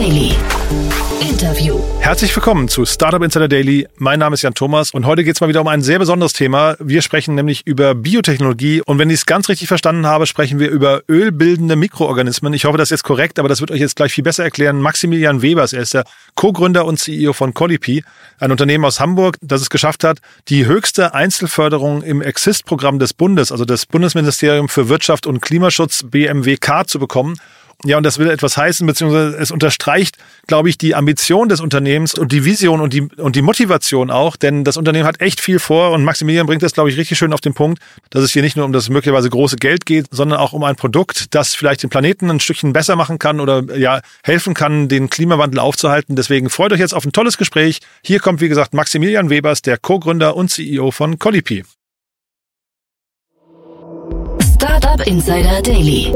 Daily. Interview. Herzlich willkommen zu Startup Insider Daily. Mein Name ist Jan Thomas und heute geht es mal wieder um ein sehr besonderes Thema. Wir sprechen nämlich über Biotechnologie und wenn ich es ganz richtig verstanden habe, sprechen wir über ölbildende Mikroorganismen. Ich hoffe, das ist jetzt korrekt, aber das wird euch jetzt gleich viel besser erklären. Maximilian Webers, er ist der Co-Gründer und CEO von Collipi, ein Unternehmen aus Hamburg, das es geschafft hat, die höchste Einzelförderung im Exist-Programm des Bundes, also des Bundesministerium für Wirtschaft und Klimaschutz BMWK zu bekommen. Ja, und das will etwas heißen, beziehungsweise es unterstreicht, glaube ich, die Ambition des Unternehmens und die Vision und die, und die Motivation auch, denn das Unternehmen hat echt viel vor und Maximilian bringt das, glaube ich, richtig schön auf den Punkt, dass es hier nicht nur um das möglicherweise große Geld geht, sondern auch um ein Produkt, das vielleicht den Planeten ein Stückchen besser machen kann oder ja, helfen kann, den Klimawandel aufzuhalten. Deswegen freut euch jetzt auf ein tolles Gespräch. Hier kommt, wie gesagt, Maximilian Webers, der Co-Gründer und CEO von Collipi. Startup Insider Daily.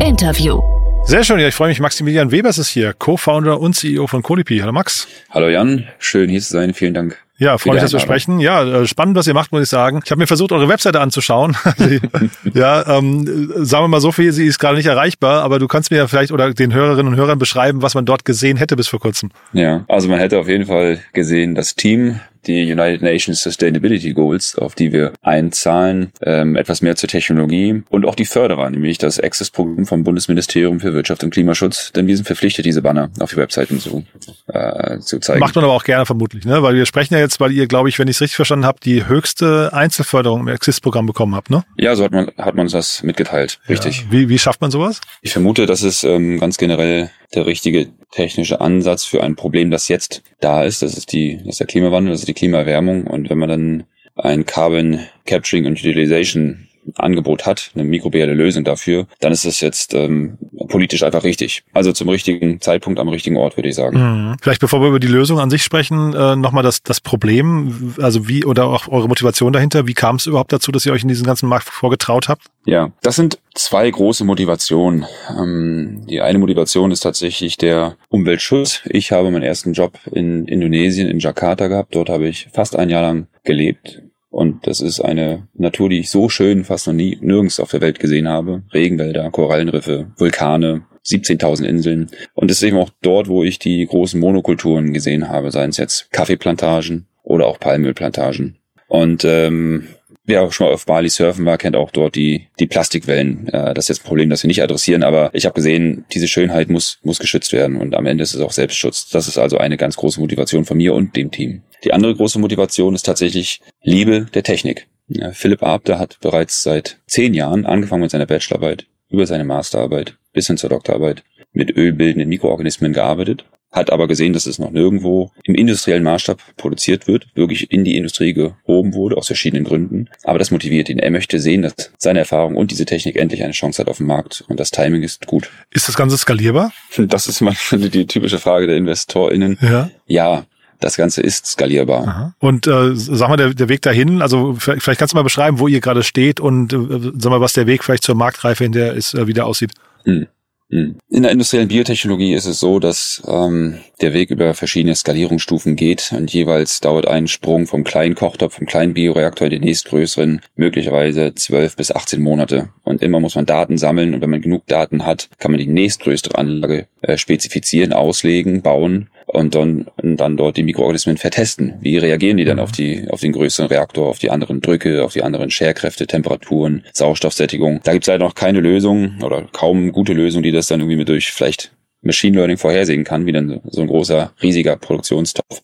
Interview. Sehr schön, ja, ich freue mich. Maximilian Webers ist hier, Co-Founder und CEO von Colipi. Hallo Max. Hallo Jan, schön hier zu sein. Vielen Dank. Ja, freue mich, dass wir sprechen. Ja, äh, spannend, was ihr macht, muss ich sagen. Ich habe mir versucht, eure Webseite anzuschauen. ja, ähm, sagen wir mal so viel, sie ist gerade nicht erreichbar, aber du kannst mir ja vielleicht oder den Hörerinnen und Hörern beschreiben, was man dort gesehen hätte bis vor kurzem. Ja, also man hätte auf jeden Fall gesehen, das Team, die United Nations Sustainability Goals, auf die wir einzahlen, ähm, etwas mehr zur Technologie und auch die Förderer, nämlich das Access-Programm vom Bundesministerium für Wirtschaft und Klimaschutz, denn wir sind verpflichtet, diese Banner auf die Webseiten zu, äh, zu zeigen. Macht man aber auch gerne vermutlich, ne? weil wir sprechen ja jetzt, weil ihr, glaube ich, wenn ich es richtig verstanden habe, die höchste Einzelförderung im Access-Programm bekommen habt, ne? Ja, so hat man, hat man das mitgeteilt, richtig. Ja. Wie, wie schafft man sowas? Ich vermute, dass es ähm, ganz generell der richtige technische Ansatz für ein Problem, das jetzt da ist. Das ist die, das ist der Klimawandel, das ist die Klimaerwärmung. Und wenn man dann ein Carbon Capturing und Utilization Angebot hat, eine mikrobielle Lösung dafür, dann ist es jetzt ähm, politisch einfach richtig. Also zum richtigen Zeitpunkt am richtigen Ort, würde ich sagen. Mhm. Vielleicht bevor wir über die Lösung an sich sprechen, äh, nochmal das, das Problem, also wie oder auch eure Motivation dahinter. Wie kam es überhaupt dazu, dass ihr euch in diesen ganzen Markt vorgetraut habt? Ja, das sind zwei große Motivationen. Ähm, die eine Motivation ist tatsächlich der Umweltschutz. Ich habe meinen ersten Job in Indonesien, in Jakarta gehabt. Dort habe ich fast ein Jahr lang gelebt und das ist eine Natur, die ich so schön fast noch nie nirgends auf der Welt gesehen habe. Regenwälder, Korallenriffe, Vulkane, 17.000 Inseln. Und es ist eben auch dort, wo ich die großen Monokulturen gesehen habe, seien es jetzt Kaffeeplantagen oder auch Palmölplantagen. Und ähm, Wer auch schon mal auf Bali surfen war, kennt auch dort die, die Plastikwellen. Äh, das ist jetzt ein Problem, das wir nicht adressieren, aber ich habe gesehen, diese Schönheit muss, muss geschützt werden und am Ende ist es auch Selbstschutz. Das ist also eine ganz große Motivation von mir und dem Team. Die andere große Motivation ist tatsächlich Liebe der Technik. Ja, Philipp Abde hat bereits seit zehn Jahren angefangen mit seiner Bachelorarbeit, über seine Masterarbeit bis hin zur Doktorarbeit mit ölbildenden Mikroorganismen gearbeitet hat aber gesehen, dass es noch nirgendwo im industriellen Maßstab produziert wird, wirklich in die Industrie gehoben wurde, aus verschiedenen Gründen. Aber das motiviert ihn. Er möchte sehen, dass seine Erfahrung und diese Technik endlich eine Chance hat auf dem Markt und das Timing ist gut. Ist das Ganze skalierbar? Das ist mal die typische Frage der InvestorInnen. Ja. Ja, das Ganze ist skalierbar. Aha. Und äh, sag mal, der, der Weg dahin, also vielleicht kannst du mal beschreiben, wo ihr gerade steht und äh, sag mal, was der Weg vielleicht zur Marktreife in der ist, äh, wieder aussieht. Hm. Hm. In der industriellen Biotechnologie ist es so, dass ähm, der Weg über verschiedene Skalierungsstufen geht und jeweils dauert ein Sprung vom kleinen Kochtopf, vom kleinen Bioreaktor in den nächstgrößeren möglicherweise 12 bis 18 Monate. Und immer muss man Daten sammeln und wenn man genug Daten hat, kann man die nächstgrößere Anlage äh, spezifizieren, auslegen, bauen und dann, und dann dort die Mikroorganismen vertesten. Wie reagieren die dann auf die, auf den größeren Reaktor, auf die anderen Drücke, auf die anderen Scherkräfte, Temperaturen, Sauerstoffsättigung. Da gibt es leider noch keine Lösung oder kaum gute Lösung, die das dann irgendwie mit durch vielleicht Machine Learning vorhersehen kann, wie dann so ein großer, riesiger Produktionstopf,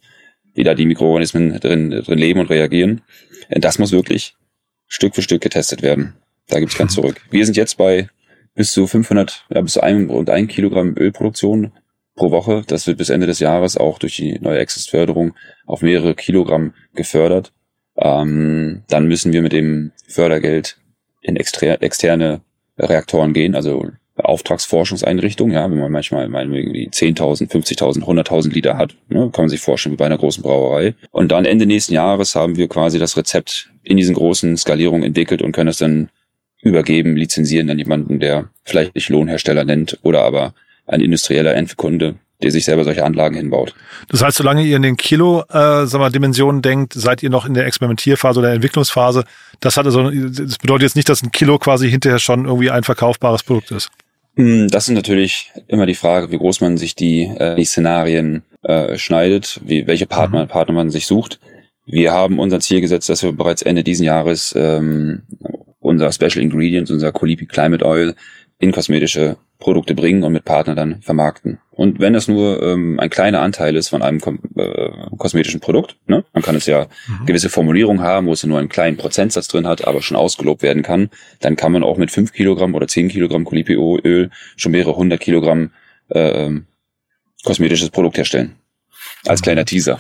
wie da die Mikroorganismen drin, drin leben und reagieren. Das muss wirklich Stück für Stück getestet werden. Da gibt's ganz zurück. Wir sind jetzt bei bis zu 500, ja, bis zu einem und ein Kilogramm Ölproduktion pro Woche. Das wird bis Ende des Jahres auch durch die neue Access-Förderung auf mehrere Kilogramm gefördert. Ähm, dann müssen wir mit dem Fördergeld in externe Reaktoren gehen, also Auftragsforschungseinrichtungen, ja, wenn man manchmal irgendwie 10.000, 50.000, 100.000 Liter hat, ne, kann man sich vorstellen, wie bei einer großen Brauerei. Und dann Ende nächsten Jahres haben wir quasi das Rezept in diesen großen Skalierungen entwickelt und können es dann übergeben, lizenzieren an jemanden, der vielleicht nicht Lohnhersteller nennt oder aber ein industrieller Endkunde, der sich selber solche Anlagen hinbaut. Das heißt, solange ihr in den Kilo äh, sag mal, Dimensionen denkt, seid ihr noch in der Experimentierphase oder der Entwicklungsphase. Das hat also, das bedeutet jetzt nicht, dass ein Kilo quasi hinterher schon irgendwie ein verkaufbares Produkt ist. Hm, das ist natürlich immer die Frage, wie groß man sich die, äh, die Szenarien äh, schneidet, wie, welche Partner, mhm. Partner man sich sucht. Wir haben unser Ziel gesetzt, dass wir bereits Ende diesen Jahres ähm, unser Special Ingredient, unser Colipi Climate Oil in kosmetische Produkte bringen und mit Partnern dann vermarkten. Und wenn das nur ähm, ein kleiner Anteil ist von einem äh, kosmetischen Produkt, ne, man kann es ja mhm. gewisse Formulierungen haben, wo es nur einen kleinen Prozentsatz drin hat, aber schon ausgelobt werden kann, dann kann man auch mit fünf Kilogramm oder zehn Kilogramm Colipi-Öl schon mehrere hundert Kilogramm äh, kosmetisches Produkt herstellen. Als mhm. kleiner Teaser.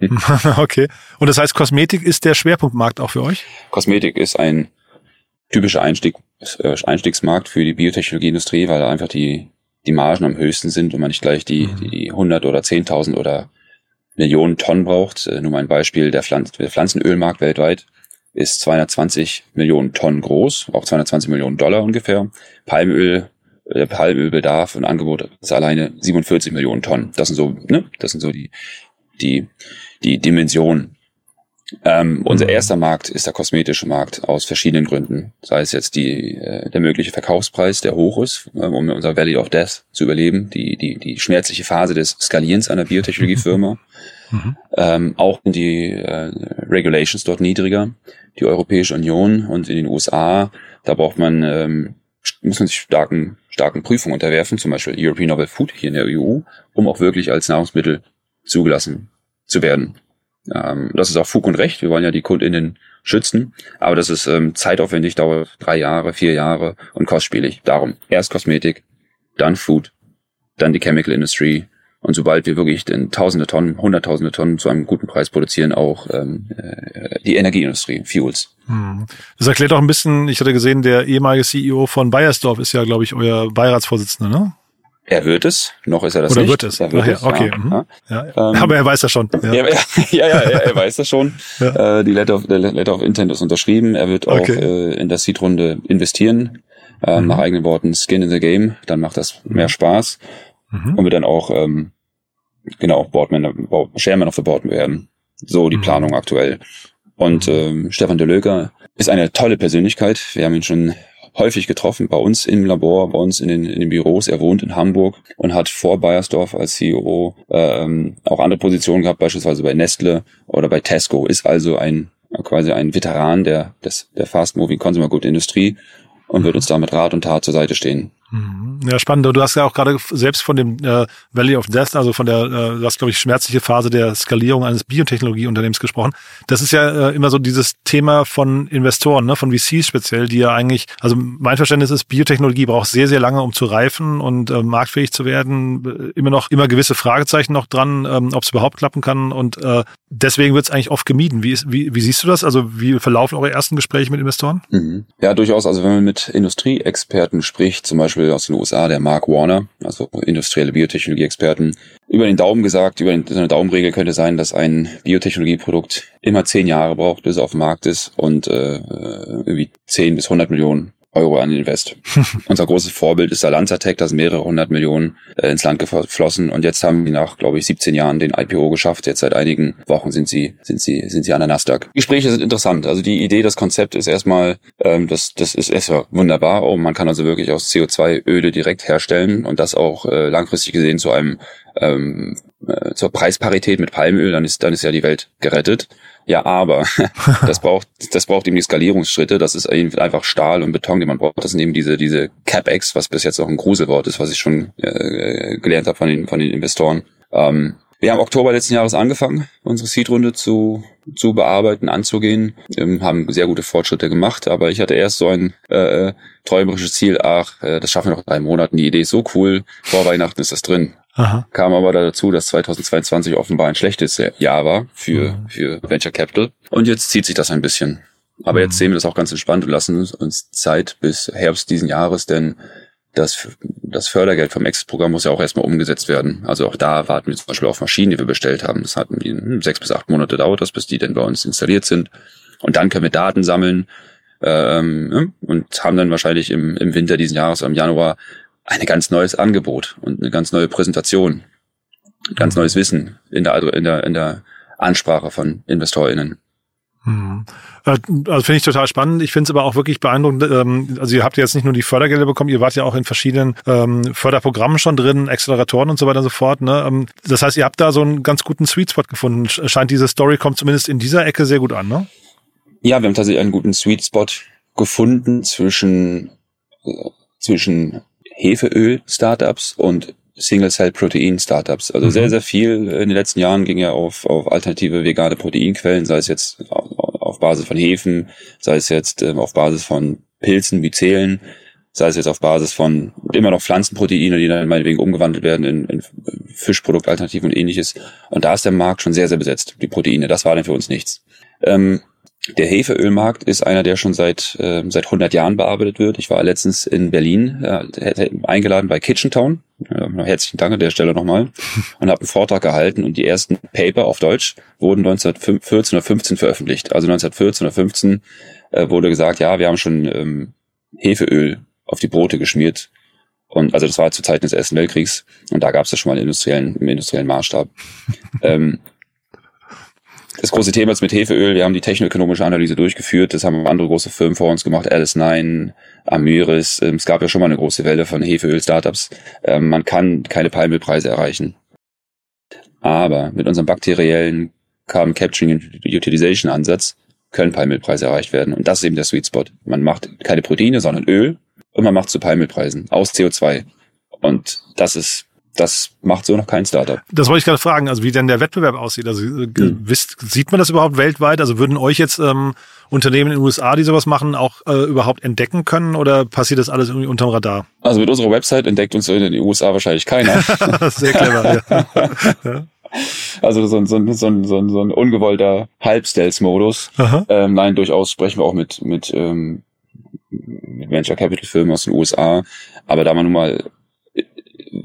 okay. Und das heißt, Kosmetik ist der Schwerpunktmarkt auch für euch? Kosmetik ist ein typischer Einstieg, äh, Einstiegsmarkt für die Biotechnologieindustrie, weil da einfach die, die Margen am höchsten sind und man nicht gleich die, mhm. die 100 oder 10.000 oder Millionen Tonnen braucht. Äh, nur mal ein Beispiel, der, Pflanz der Pflanzenölmarkt weltweit ist 220 Millionen Tonnen groß, auch 220 Millionen Dollar ungefähr. Palmöl, der Palmölbedarf und Angebot ist alleine 47 Millionen Tonnen. Das sind so, ne, das sind so die, die, die Dimensionen. Ähm, unser mhm. erster Markt ist der kosmetische Markt aus verschiedenen Gründen. Sei es jetzt die, äh, der mögliche Verkaufspreis, der hoch ist, ähm, um unser Valley of Death zu überleben, die, die, die schmerzliche Phase des Skalierens einer Biotechnologiefirma. Mhm. Ähm, auch sind die äh, Regulations dort niedriger. Die Europäische Union und in den USA, da braucht man, ähm, muss man sich starken, starken Prüfungen unterwerfen, zum Beispiel European Novel Food hier in der EU, um auch wirklich als Nahrungsmittel zugelassen zu werden. Ähm, das ist auch Fug und Recht. Wir wollen ja die KundInnen schützen. Aber das ist ähm, zeitaufwendig, dauert drei Jahre, vier Jahre und kostspielig. Darum erst Kosmetik, dann Food, dann die Chemical Industry. Und sobald wir wirklich den tausende Tonnen, hunderttausende Tonnen zu einem guten Preis produzieren, auch ähm, äh, die Energieindustrie, Fuels. Hm. Das erklärt auch ein bisschen, ich hatte gesehen, der ehemalige CEO von Bayersdorf ist ja, glaube ich, euer Beiratsvorsitzender, ne? Er wird es, noch ist er das Oder nicht. wird es? Er wird Ach, es, okay. ja. Mhm. Ja. Ja. Ähm, Aber er weiß das schon. Ja, ja, ja, ja, er weiß das schon. ja. Äh, die Letter of, der Letter of Intent ist unterschrieben. Er wird auch okay. äh, in der Seed-Runde investieren. Ähm, mhm. Nach eigenen Worten Skin in the Game. Dann macht das mehr mhm. Spaß. Mhm. Und wird dann auch, ähm, genau, Boardman, Chairman of the Board werden. So die mhm. Planung aktuell. Und mhm. ähm, Stefan de Löger ist eine tolle Persönlichkeit. Wir haben ihn schon häufig getroffen bei uns im Labor, bei uns in den, in den Büros. Er wohnt in Hamburg und hat vor Bayersdorf als CEO ähm, auch andere Positionen gehabt, beispielsweise bei Nestle oder bei Tesco. Ist also ein quasi ein Veteran der, des, der Fast-Moving Consumer Good Industrie und wird uns da mit Rat und Tat zur Seite stehen. Mhm. Ja, spannend. Du hast ja auch gerade selbst von dem äh, Valley of Death, also von der, äh, du hast, glaube ich, schmerzliche Phase der Skalierung eines Biotechnologieunternehmens gesprochen. Das ist ja äh, immer so dieses Thema von Investoren, ne, von VCs speziell, die ja eigentlich, also mein Verständnis ist, Biotechnologie braucht sehr, sehr lange, um zu reifen und äh, marktfähig zu werden. Immer noch, immer gewisse Fragezeichen noch dran, ähm, ob es überhaupt klappen kann. Und äh, deswegen wird es eigentlich oft gemieden. Wie, ist, wie, wie siehst du das? Also wie verlaufen eure ersten Gespräche mit Investoren? Mhm. Ja, durchaus. Also wenn man mit Industrieexperten spricht, zum Beispiel Beispiel aus den USA, der Mark Warner, also industrielle Biotechnologie-Experten, über den Daumen gesagt, über so eine Daumenregel könnte sein, dass ein Biotechnologieprodukt immer zehn Jahre braucht, bis es auf dem Markt ist und äh, irgendwie zehn bis hundert Millionen Euro an Invest. Unser großes Vorbild ist der Lanzatec, da sind mehrere hundert Millionen äh, ins Land geflossen und jetzt haben die nach, glaube ich, 17 Jahren den IPO geschafft. Jetzt seit einigen Wochen sind sie, sind sie, sind sie an der Nasdaq. Gespräche sind interessant. Also die Idee, das Konzept ist erstmal, ähm, das, das ist erstmal wunderbar. Oh, man kann also wirklich aus CO2 Öle direkt herstellen und das auch äh, langfristig gesehen zu einem ähm, äh, zur Preisparität mit Palmöl, dann ist, dann ist ja die Welt gerettet. Ja, aber das braucht, das braucht eben die Skalierungsschritte. Das ist einfach Stahl und Beton, den man braucht. Das sind eben diese, diese CapEx, was bis jetzt auch ein Gruselwort ist, was ich schon äh, gelernt habe von den, von den Investoren. Ähm, wir haben Oktober letzten Jahres angefangen, unsere Seed-Runde zu, zu bearbeiten, anzugehen, ähm, haben sehr gute Fortschritte gemacht, aber ich hatte erst so ein äh, träumerisches Ziel, ach, äh, das schaffen wir noch drei Monaten, die Idee ist so cool, vor Weihnachten ist das drin. Aha. Kam aber dazu, dass 2022 offenbar ein schlechtes Jahr war für, mhm. für Venture Capital. Und jetzt zieht sich das ein bisschen. Aber mhm. jetzt sehen wir das auch ganz entspannt und lassen uns Zeit bis Herbst diesen Jahres, denn das, das Fördergeld vom Exit-Programm muss ja auch erstmal umgesetzt werden. Also auch da warten wir zum Beispiel auf Maschinen, die wir bestellt haben. Das hat hm, sechs bis acht Monate dauert das, bis die denn bei uns installiert sind. Und dann können wir Daten sammeln ähm, und haben dann wahrscheinlich im, im Winter diesen Jahres, im Januar, ein ganz neues Angebot und eine ganz neue Präsentation, ganz mhm. neues Wissen in der, in der, in der Ansprache von InvestorInnen. Hm. Äh, also finde ich total spannend. Ich finde es aber auch wirklich beeindruckend. Ähm, also ihr habt jetzt nicht nur die Fördergelder bekommen, ihr wart ja auch in verschiedenen ähm, Förderprogrammen schon drin, Acceleratoren und so weiter und so fort. Ne? Ähm, das heißt, ihr habt da so einen ganz guten Sweet Spot gefunden. Scheint diese Story kommt zumindest in dieser Ecke sehr gut an, ne? Ja, wir haben tatsächlich einen guten Sweet Spot gefunden zwischen, äh, zwischen Hefeöl-Startups und Single-Cell-Protein-Startups. Also mhm. sehr, sehr viel in den letzten Jahren ging ja auf, auf alternative vegane Proteinquellen, sei es jetzt auf Basis von Hefen, sei es jetzt ähm, auf Basis von Pilzen wie Zählen, sei es jetzt auf Basis von immer noch Pflanzenproteine, die dann meinetwegen umgewandelt werden in, in Fischproduktalternativen und ähnliches. Und da ist der Markt schon sehr, sehr besetzt, die Proteine. Das war dann für uns nichts. Ähm, der Hefeölmarkt ist einer, der schon seit äh, seit 100 Jahren bearbeitet wird. Ich war letztens in Berlin äh, eingeladen bei Kitchen Town. Äh, herzlichen Dank an der Stelle nochmal und habe einen Vortrag gehalten und die ersten Paper auf Deutsch wurden 1914 oder 15 veröffentlicht. Also 1914 oder 15 äh, wurde gesagt, ja, wir haben schon ähm, Hefeöl auf die Brote geschmiert. Und also das war zu Zeiten des Ersten Weltkriegs und da gab es das schon mal im industriellen, im industriellen Maßstab. ähm, das große Thema ist mit Hefeöl. Wir haben die technoökonomische Analyse durchgeführt. Das haben andere große Firmen vor uns gemacht. Alice 9, Amyris. Ähm, es gab ja schon mal eine große Welle von Hefeöl-Startups. Ähm, man kann keine Palmölpreise erreichen. Aber mit unserem bakteriellen Carbon Capturing Utilization Ansatz können Palmölpreise erreicht werden. Und das ist eben der Sweet Spot. Man macht keine Proteine, sondern Öl und man macht zu Palmölpreisen aus CO2. Und das ist das macht so noch kein Startup. Das wollte ich gerade fragen, also wie denn der Wettbewerb aussieht. Also äh, hm. wisst, sieht man das überhaupt weltweit? Also würden euch jetzt ähm, Unternehmen in den USA, die sowas machen, auch äh, überhaupt entdecken können oder passiert das alles irgendwie unterm Radar? Also mit unserer Website entdeckt uns in den USA wahrscheinlich keiner. Sehr clever, ja. Also so ein, so ein, so ein, so ein, so ein ungewollter Halb-Stealth-Modus. Ähm, nein, durchaus sprechen wir auch mit, mit, ähm, mit Venture Capital Firmen aus den USA. Aber da man nun mal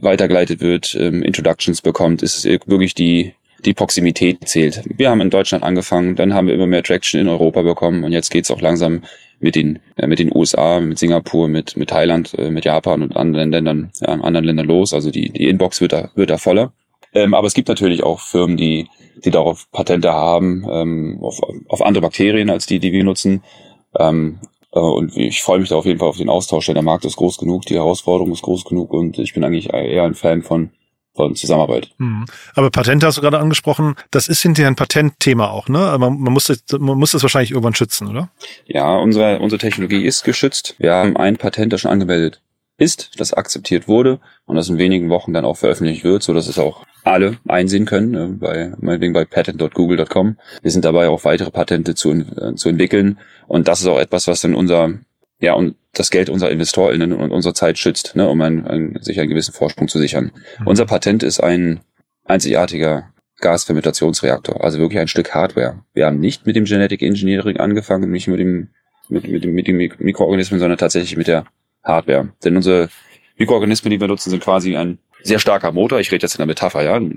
weitergeleitet wird, ähm, Introductions bekommt, ist es wirklich die, die Proximität zählt. Wir haben in Deutschland angefangen, dann haben wir immer mehr Traction in Europa bekommen und jetzt geht's auch langsam mit den, äh, mit den USA, mit Singapur, mit, mit Thailand, äh, mit Japan und anderen Ländern, ja, anderen Ländern los. Also die, die Inbox wird da, wird da voller. Ähm, aber es gibt natürlich auch Firmen, die, die darauf Patente haben, ähm, auf, auf andere Bakterien als die, die wir nutzen. Ähm, äh, und ich freue mich da auf jeden Fall auf den Austausch, denn der Markt ist groß genug, die Herausforderung ist groß genug und ich bin eigentlich eher ein Fan von von Zusammenarbeit. Mhm. Aber Patente hast du gerade angesprochen, das ist hinterher ein Patentthema auch, ne? Aber man muss, das, man muss das wahrscheinlich irgendwann schützen, oder? Ja, unsere, unsere Technologie ist geschützt. Wir haben ein Patent, das schon angemeldet ist, das akzeptiert wurde und das in wenigen Wochen dann auch veröffentlicht wird, so dass es auch alle einsehen können, äh, bei, meinetwegen bei patent.google.com. Wir sind dabei auch weitere Patente zu, äh, zu entwickeln und das ist auch etwas, was dann unser, ja, und das Geld unserer InvestorInnen und unserer Zeit schützt, ne, um ein, ein, sich einen gewissen Vorsprung zu sichern. Mhm. Unser Patent ist ein einzigartiger Gasfermentationsreaktor, also wirklich ein Stück Hardware. Wir haben nicht mit dem Genetic Engineering angefangen, nicht mit dem, mit, mit mit dem Mikroorganismen, sondern tatsächlich mit der Hardware. Denn unsere Mikroorganismen, die wir nutzen, sind quasi ein sehr starker Motor. Ich rede jetzt in der Metapher, ja, ein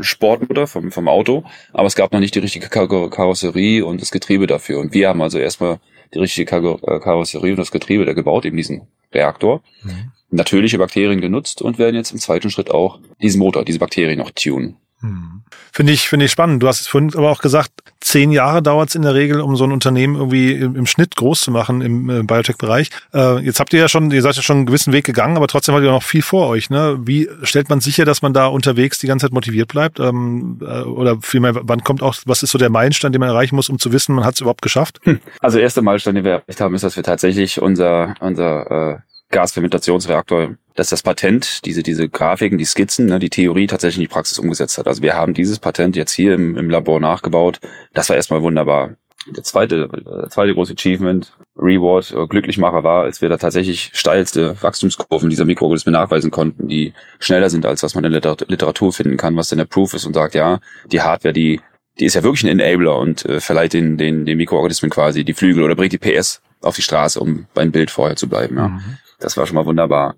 Sportmotor vom, vom Auto. Aber es gab noch nicht die richtige Karosserie und das Getriebe dafür. Und wir haben also erstmal die richtige äh, Karosserie und das Getriebe da gebaut, eben diesen Reaktor. Mhm. Natürliche Bakterien genutzt und werden jetzt im zweiten Schritt auch diesen Motor, diese Bakterien noch tunen. Hm. Finde ich, finde ich spannend. Du hast es vorhin aber auch gesagt, zehn Jahre dauert es in der Regel, um so ein Unternehmen irgendwie im, im Schnitt groß zu machen im äh, Biotech-Bereich. Äh, jetzt habt ihr ja schon, ihr seid ja schon einen gewissen Weg gegangen, aber trotzdem habt ihr noch viel vor euch. Ne? Wie stellt man sicher, dass man da unterwegs die ganze Zeit motiviert bleibt? Ähm, äh, oder vielmehr, wann kommt auch, was ist so der Meilenstein, den man erreichen muss, um zu wissen, man hat es überhaupt geschafft? Hm. Also erster Meilenstein, den wir erreicht haben, ist, dass wir tatsächlich unser, unser äh, Gasfermentationsreaktor, dass das Patent, diese, diese Grafiken, die Skizzen, ne, die Theorie tatsächlich in die Praxis umgesetzt hat. Also wir haben dieses Patent jetzt hier im, im Labor nachgebaut. Das war erstmal wunderbar. Der zweite, der zweite große Achievement, Reward, äh, Glücklichmacher war, als wir da tatsächlich steilste Wachstumskurven dieser Mikroorganismen nachweisen konnten, die schneller sind, als was man in der Literatur finden kann, was denn der Proof ist und sagt, ja, die Hardware, die, die ist ja wirklich ein Enabler und äh, verleiht den, den, den Mikroorganismen quasi die Flügel oder bringt die PS auf die Straße, um beim Bild vorher zu bleiben. Ja. Mhm. Das war schon mal wunderbar.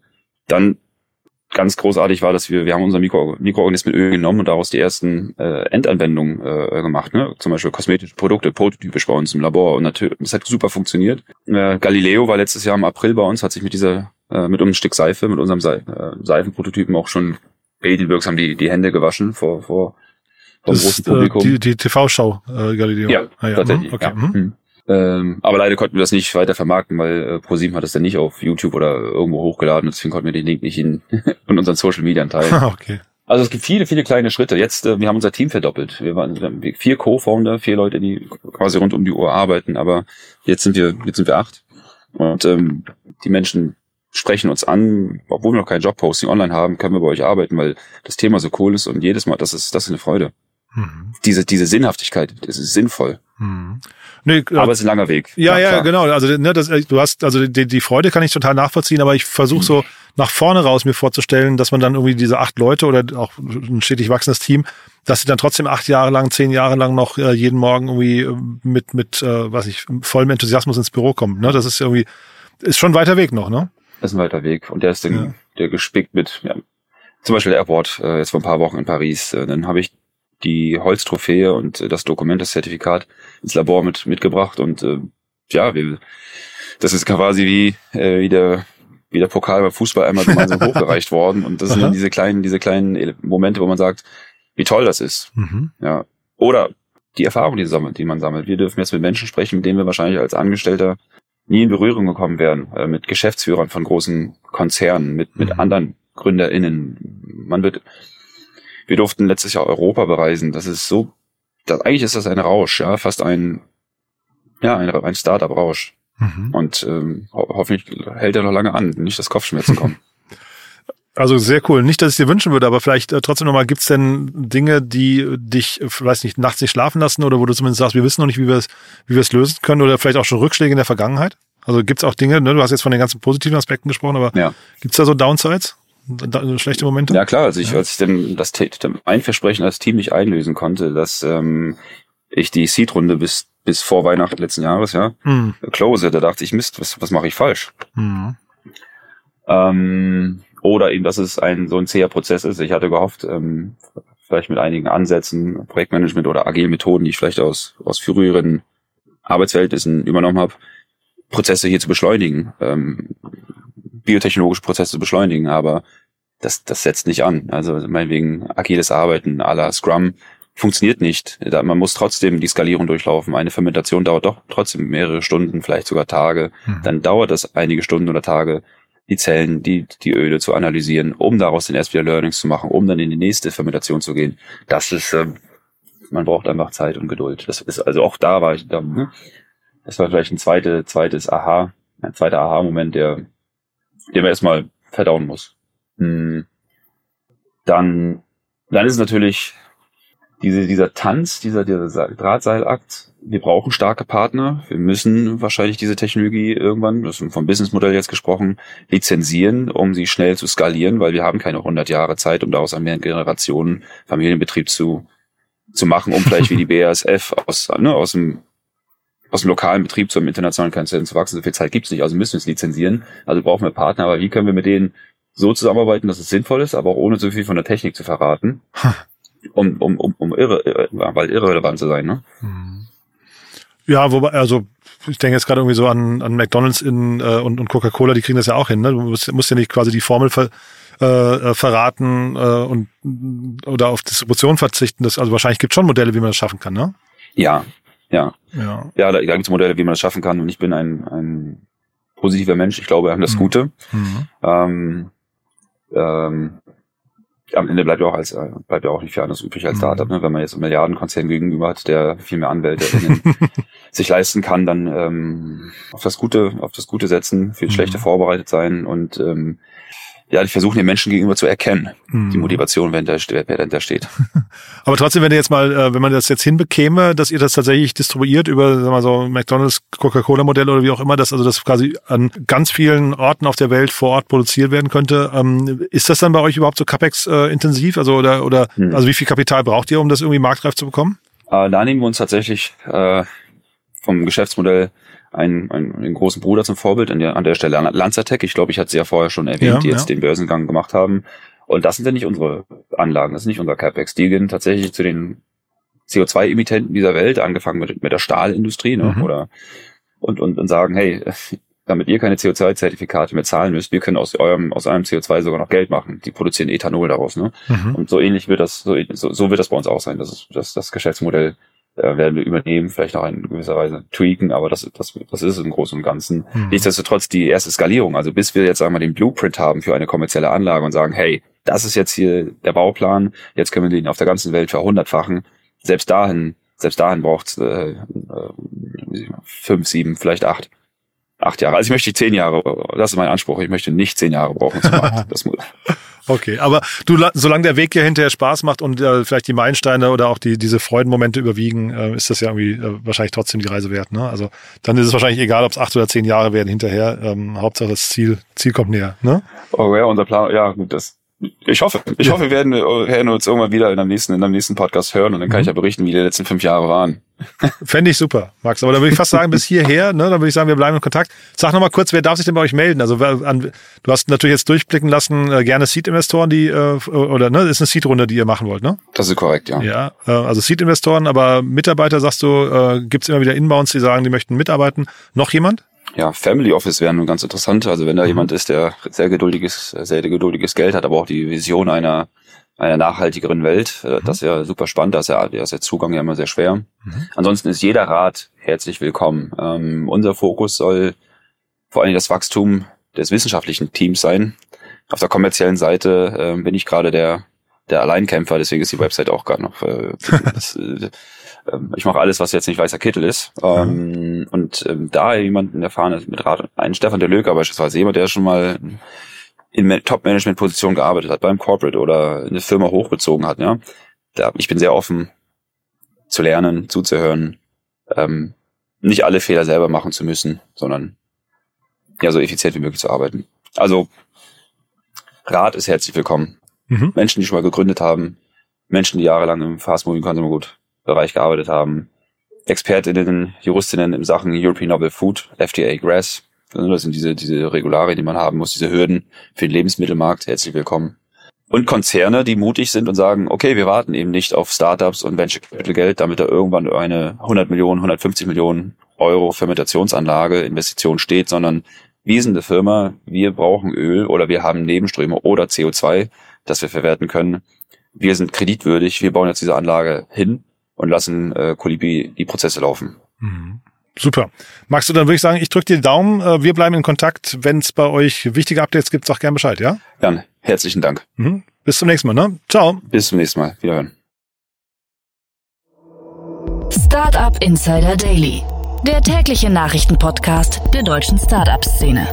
Dann ganz großartig war, dass wir, wir haben unser Mikro, Mikroorganismenöl genommen und daraus die ersten äh, Endanwendungen äh, gemacht, ne? Zum Beispiel kosmetische Produkte, prototypisch bei uns im Labor und natürlich, das hat super funktioniert. Äh, Galileo war letztes Jahr im April bei uns, hat sich mit dieser, äh, mit einem Stück Seife, mit unserem Se äh, Seifenprototypen auch schon regelwirksam die, die Hände gewaschen vor, vor vom Das großen ist, äh, Publikum. die, die TV-Show, äh, Galileo. Ja, Ah, ja. tatsächlich. mhm, Okay. ja. mhm. Ähm, aber leider konnten wir das nicht weiter vermarkten, weil äh, ProSieben hat es dann nicht auf YouTube oder irgendwo hochgeladen. Deswegen konnten wir den Link nicht in, in unseren Social Media teilen. okay. Also es gibt viele, viele kleine Schritte. Jetzt, äh, wir haben unser Team verdoppelt. Wir waren wir vier Co-Founder, vier Leute, die quasi rund um die Uhr arbeiten, aber jetzt sind wir, jetzt sind wir acht. Und ähm, die Menschen sprechen uns an, obwohl wir noch kein Jobposting online haben, können wir bei euch arbeiten, weil das Thema so cool ist und jedes Mal, das ist, das ist eine Freude. Mhm. Diese, diese Sinnhaftigkeit, das ist sinnvoll. Mhm. Nee, äh, Aber es ist ein langer Weg. Ja, ja, klar. genau. Also ne, das, äh, du hast, also die, die Freude kann ich total nachvollziehen, aber ich versuche so nach vorne raus mir vorzustellen, dass man dann irgendwie diese acht Leute oder auch ein stetig wachsendes Team, dass sie dann trotzdem acht Jahre lang, zehn Jahre lang noch äh, jeden Morgen irgendwie äh, mit, mit, äh, was ich, vollem Enthusiasmus ins Büro kommen. Ne? Das ist irgendwie, ist schon ein weiter Weg noch, ne? Das ist ein weiter Weg. Und der ist dann, Ja. der gespickt mit, ja, zum Beispiel der Award, äh, jetzt vor ein paar Wochen in Paris. Äh, dann habe ich die Holztrophäe und äh, das Dokument, das Zertifikat ins Labor mit mitgebracht und äh, ja, wir, das ist quasi wie, äh, wie der wie der Pokal beim Fußball einmal gemeinsam hochgereicht worden und das sind dann diese kleinen diese kleinen Momente, wo man sagt, wie toll das ist. Mhm. Ja. Oder die Erfahrung, die, sammelt, die man sammelt. Wir dürfen jetzt mit Menschen sprechen, mit denen wir wahrscheinlich als Angestellter nie in Berührung gekommen wären. Äh, mit Geschäftsführern von großen Konzernen, mit, mit Mhm. anderen GründerInnen. Man wird, wir durften letztes Jahr Europa bereisen. Das ist so, das, eigentlich ist das ein Rausch, ja, fast ein, ja, ein, ein Startup-Rausch. Mhm. Und ähm, ho hoffentlich hält er noch lange an, nicht dass Kopfschmerzen kommen. Also sehr cool. Nicht, dass ich dir wünschen würde, aber vielleicht äh, trotzdem nochmal, gibt's denn Dinge, die dich, äh, weiß nicht, nachts nicht schlafen lassen oder wo du zumindest sagst, wir wissen noch nicht, wie wir es wie wir es lösen können oder vielleicht auch schon Rückschläge in der Vergangenheit? Also gibt's auch Dinge, ne, du hast jetzt von den ganzen positiven Aspekten gesprochen, aber Ja. gibt's da so Downsides? Da, schlechte Momente? Ja klar, als ich, als ich denn das ein Versprechen als Team nicht einlösen konnte, dass ähm, ich die Seed-Runde bis bis vor Weihnachten letzten Jahres, ja, Hm. close, da dachte ich, Mist, was, was mache ich falsch? Hm. Ähm, oder eben, dass es ein so ein zäher Prozess ist. Ich hatte gehofft, ähm, vielleicht mit einigen Ansätzen, Projektmanagement oder agile Methoden, die ich vielleicht aus, aus früheren Arbeitsverhältnissen übernommen habe, Prozesse hier zu beschleunigen, ähm, biotechnologische Prozesse zu beschleunigen, aber das, das setzt nicht an. Also meinetwegen agiles Arbeiten à la Scrum funktioniert nicht. Man muss trotzdem die Skalierung durchlaufen. Eine Fermentation dauert doch trotzdem mehrere Stunden, vielleicht sogar Tage. Hm. Dann dauert es einige Stunden oder Tage, die Zellen, die, die Öle zu analysieren, um daraus dann erst wieder Learnings zu machen, um dann in die nächste Fermentation zu gehen. Das ist, ähm, man braucht einfach Zeit und Geduld. Das ist, also auch da war ich, da, ne? das war vielleicht ein zweite, zweites Aha, ein zweiter Aha-Moment, der, den man erstmal verdauen muss. Hm. Dann, dann ist natürlich diese, dieser Tanz, dieser, dieser Drahtseilakt. Wir brauchen starke Partner. Wir müssen wahrscheinlich diese Technologie irgendwann, das ist vom Businessmodell jetzt gesprochen, lizenzieren, um sie schnell zu skalieren, weil wir haben keine 100 Jahre Zeit, um daraus einen mehreren Generationen Familienbetrieb zu, zu machen, um vielleicht wie die BASF aus, ne, aus dem aus dem lokalen Betrieb zum internationalen Konzern zu wachsen. So viel Zeit gibt's nicht, also müssen wir es lizenzieren. Also brauchen wir Partner, aber wie können wir mit denen so zusammenarbeiten, dass es sinnvoll ist, aber auch ohne so viel von der Technik zu verraten, um, um, um, um irre, weil irrelevant zu sein. Ne? Hm. Ja, wobei, also ich denke jetzt gerade irgendwie so an, an McDonalds in, äh, und, und Coca-Cola, die kriegen das ja auch hin. Ne? Du musst, musst ja nicht quasi die Formel ver, äh, äh, verraten äh, und oder auf Distribution verzichten. Das, also wahrscheinlich gibt es schon Modelle, wie man das schaffen kann, ne? Ja, ja. Ja. Ja, da, da gibt es Modelle, wie man das schaffen kann und ich bin ein, ein positiver Mensch. Ich glaube an das Mhm. Gute. Mhm. Ähm, ähm, am Ende bleibt ja auch als äh, bleibt ja auch nicht viel anderes übrig als Mhm. Startup, ne? Wenn man jetzt einen Milliardenkonzern gegenüber hat, der viel mehr AnwältInnen sich leisten kann, dann ähm, auf das Gute, auf das Gute setzen, für das Mhm. Schlechte vorbereitet sein und ähm, ja, ich versuche den Menschen gegenüber zu erkennen, die Mhm. Motivation, wenn der wer dahinter steht. Aber trotzdem, wenn ihr jetzt mal, äh, wenn man das jetzt hinbekäme, dass ihr das tatsächlich distribuiert über, sagen wir mal so, McDonalds, Coca-Cola-Modell oder wie auch immer, dass also das quasi an ganz vielen Orten auf der Welt vor Ort produziert werden könnte, ähm, ist das dann bei euch überhaupt so capex äh, intensiv? Also oder oder Hm. also wie viel Kapital braucht ihr, um das irgendwie marktreif zu bekommen? Äh, da nehmen wir uns tatsächlich vom Geschäftsmodell einen, einen, einen großen Bruder zum Vorbild an der, an der Stelle Lanzatec. Ich glaube, ich hatte sie ja vorher schon erwähnt, Ja, die jetzt ja. den Börsengang gemacht haben. Und das sind ja nicht unsere Anlagen, das ist nicht unser CapEx. Die gehen tatsächlich zu den CO2-Emittenten dieser Welt, angefangen mit, mit der Stahlindustrie, ne? Mhm. oder und, und, und sagen, hey, damit ihr keine CO2-Zertifikate mehr zahlen müsst, wir können aus eurem, aus eurem CO2 sogar noch Geld machen. Die produzieren Ethanol daraus, ne? Mhm. Und so ähnlich wird das, so, so wird das bei uns auch sein. Das ist, das, das Geschäftsmodell äh, werden wir übernehmen, vielleicht noch in gewisser Weise tweaken, aber das, das, das ist im Großen und Ganzen. Mhm. Nichtsdestotrotz die erste Skalierung. Also bis wir jetzt einmal den Blueprint haben für eine kommerzielle Anlage und sagen, hey, das ist jetzt hier der Bauplan, jetzt können wir den auf der ganzen Welt verhundertfachen. Selbst dahin, selbst dahin braucht es äh, äh, fünf, sieben, vielleicht acht acht Jahre. Also ich möchte zehn Jahre, das ist mein Anspruch. Ich möchte nicht zehn Jahre brauchen zum Markt. Das muss. Okay, aber du, solange der Weg ja hinterher Spaß macht und äh, vielleicht die Meilensteine oder auch die, diese Freudenmomente überwiegen, äh, ist das ja irgendwie äh, wahrscheinlich trotzdem die Reise wert. Ne? Also dann ist es wahrscheinlich egal, ob es acht oder zehn Jahre werden hinterher. Ähm, Hauptsache das Ziel, Ziel kommt näher. Ne? Oh ja, unser Plan, ja gut, das ich hoffe. Ich ja. hoffe, wir werden, werden uns irgendwann wieder in einem nächsten, in einem nächsten Podcast hören und dann kann mhm. ich ja berichten, wie die letzten fünf Jahre waren. Fände ich super, Max. Aber da würde ich fast sagen, bis hierher, ne, da würde ich sagen, wir bleiben in Kontakt. Sag nochmal kurz, wer darf sich denn bei euch melden? Also an, du hast natürlich jetzt durchblicken lassen, äh, gerne Seed-Investoren, die, äh, oder ne, das ist eine Seed-Runde, die ihr machen wollt, ne? Das ist korrekt, ja. Ja, äh, also Seed-Investoren, aber Mitarbeiter, sagst du, äh, gibt immer wieder Inbounds, die sagen, die möchten mitarbeiten. Noch jemand? Ja, Family Office wäre nun ganz interessant. Also wenn da mhm. jemand ist, der sehr geduldiges, sehr geduldiges Geld hat, aber auch die Vision einer einer nachhaltigeren Welt, äh, mhm. das ist ja super spannend, da ist ja, da ist der Zugang ja immer sehr schwer. Mhm. Ansonsten ist jeder Rat herzlich willkommen. Ähm, unser Fokus soll vor allem das Wachstum des wissenschaftlichen Teams sein. Auf der kommerziellen Seite äh, bin ich gerade der der Alleinkämpfer, deswegen ist die Website auch gar noch. Äh, das, äh, ähm, ich mache alles, was jetzt nicht weißer Kittel ist. Ähm, mhm. Und ähm, da jemanden erfahren ist mit Rat, ein Stefan de Löker beispielsweise, jemand, der schon mal in Top-Management-Position gearbeitet hat, beim Corporate oder eine Firma hochgezogen hat, ja. Da, ich bin sehr offen zu lernen, zuzuhören, ähm, nicht alle Fehler selber machen zu müssen, sondern ja, so effizient wie möglich zu arbeiten. Also Rat ist herzlich willkommen. Mhm. Menschen, die schon mal gegründet haben, Menschen, die jahrelang im Fast-Moving Consumer Good Bereich gearbeitet haben, Expertinnen, Juristinnen in Sachen European Novel Food, FDA Grass. Also das sind diese, diese Regularien, die man haben muss, diese Hürden für den Lebensmittelmarkt. Herzlich willkommen. Und Konzerne, die mutig sind und sagen, okay, wir warten eben nicht auf Startups und Venture Capital Geld, damit da irgendwann eine 100 Millionen, 150 Millionen Euro Fermentationsanlage, Investition steht, sondern wir sind eine Firma, wir brauchen Öl oder wir haben Nebenströme oder CO2, das wir verwerten können. Wir sind kreditwürdig, wir bauen jetzt diese Anlage hin und lassen äh, Colibri die Prozesse laufen. Mhm. Super. Magst du dann würde ich sagen, ich drücke dir die Daumen. Äh, wir bleiben in Kontakt. Wenn es bei euch wichtige Updates gibt, sag gern Bescheid, ja? Jan, herzlichen Dank. Mhm. Bis zum nächsten Mal, ne? Ciao. Bis zum nächsten Mal. Wiederhören. Startup Insider Daily, der tägliche Nachrichtenpodcast der deutschen Startup-Szene.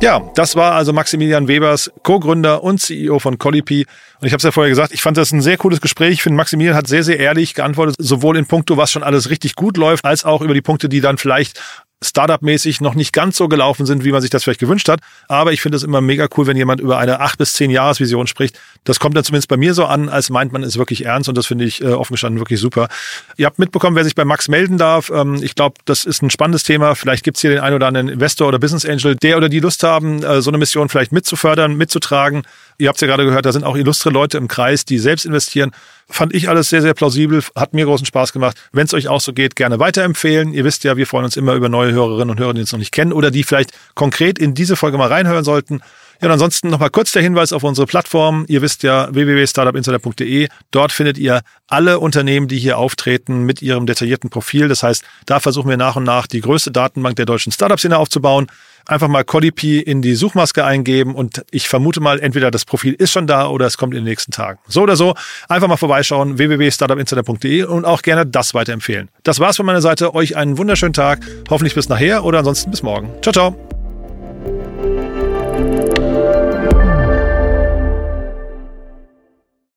Ja, das war also Maximilian Webers, Co-Gründer und CEO von Collipi. Und ich habe es ja vorher gesagt, ich fand das ein sehr cooles Gespräch. Ich finde, Maximilian hat sehr, sehr ehrlich geantwortet, sowohl in puncto, was schon alles richtig gut läuft, als auch über die Punkte, die dann vielleicht Startup-mäßig noch nicht ganz so gelaufen sind, wie man sich das vielleicht gewünscht hat. Aber ich finde es immer mega cool, wenn jemand über eine acht bis zehn Jahresvision spricht. Das kommt dann zumindest bei mir so an, als meint man es wirklich ernst und das finde ich äh, offen gestanden wirklich super. Ihr habt mitbekommen, wer sich bei Max melden darf. Ähm, ich glaube, das ist ein spannendes Thema. Vielleicht gibt's hier den einen oder anderen Investor oder Business Angel, der oder die Lust haben, äh, so eine Mission vielleicht mitzufördern, mitzutragen. Ihr habt ja gerade gehört, da sind auch illustre Leute im Kreis, die selbst investieren. Fand ich alles sehr, sehr plausibel, hat mir großen Spaß gemacht. Wenn es euch auch so geht, gerne weiterempfehlen. Ihr wisst ja, wir freuen uns immer über neue Hörerinnen und Hörer, die uns noch nicht kennen oder die vielleicht konkret in diese Folge mal reinhören sollten. Ja, und ansonsten nochmal kurz der Hinweis auf unsere Plattform. Ihr wisst ja www.startupinsider.de. Dort findet ihr alle Unternehmen, die hier auftreten, mit ihrem detaillierten Profil. Das heißt, da versuchen wir nach und nach die größte Datenbank der deutschen Startup-Szene aufzubauen einfach mal Codipi in die Suchmaske eingeben und ich vermute mal, entweder das Profil ist schon da oder es kommt in den nächsten Tagen. So oder so, einfach mal vorbeischauen, www.startupinsider.de und auch gerne das weiterempfehlen. Das war's von meiner Seite. Euch einen wunderschönen Tag. Hoffentlich bis nachher oder ansonsten bis morgen. Ciao, ciao.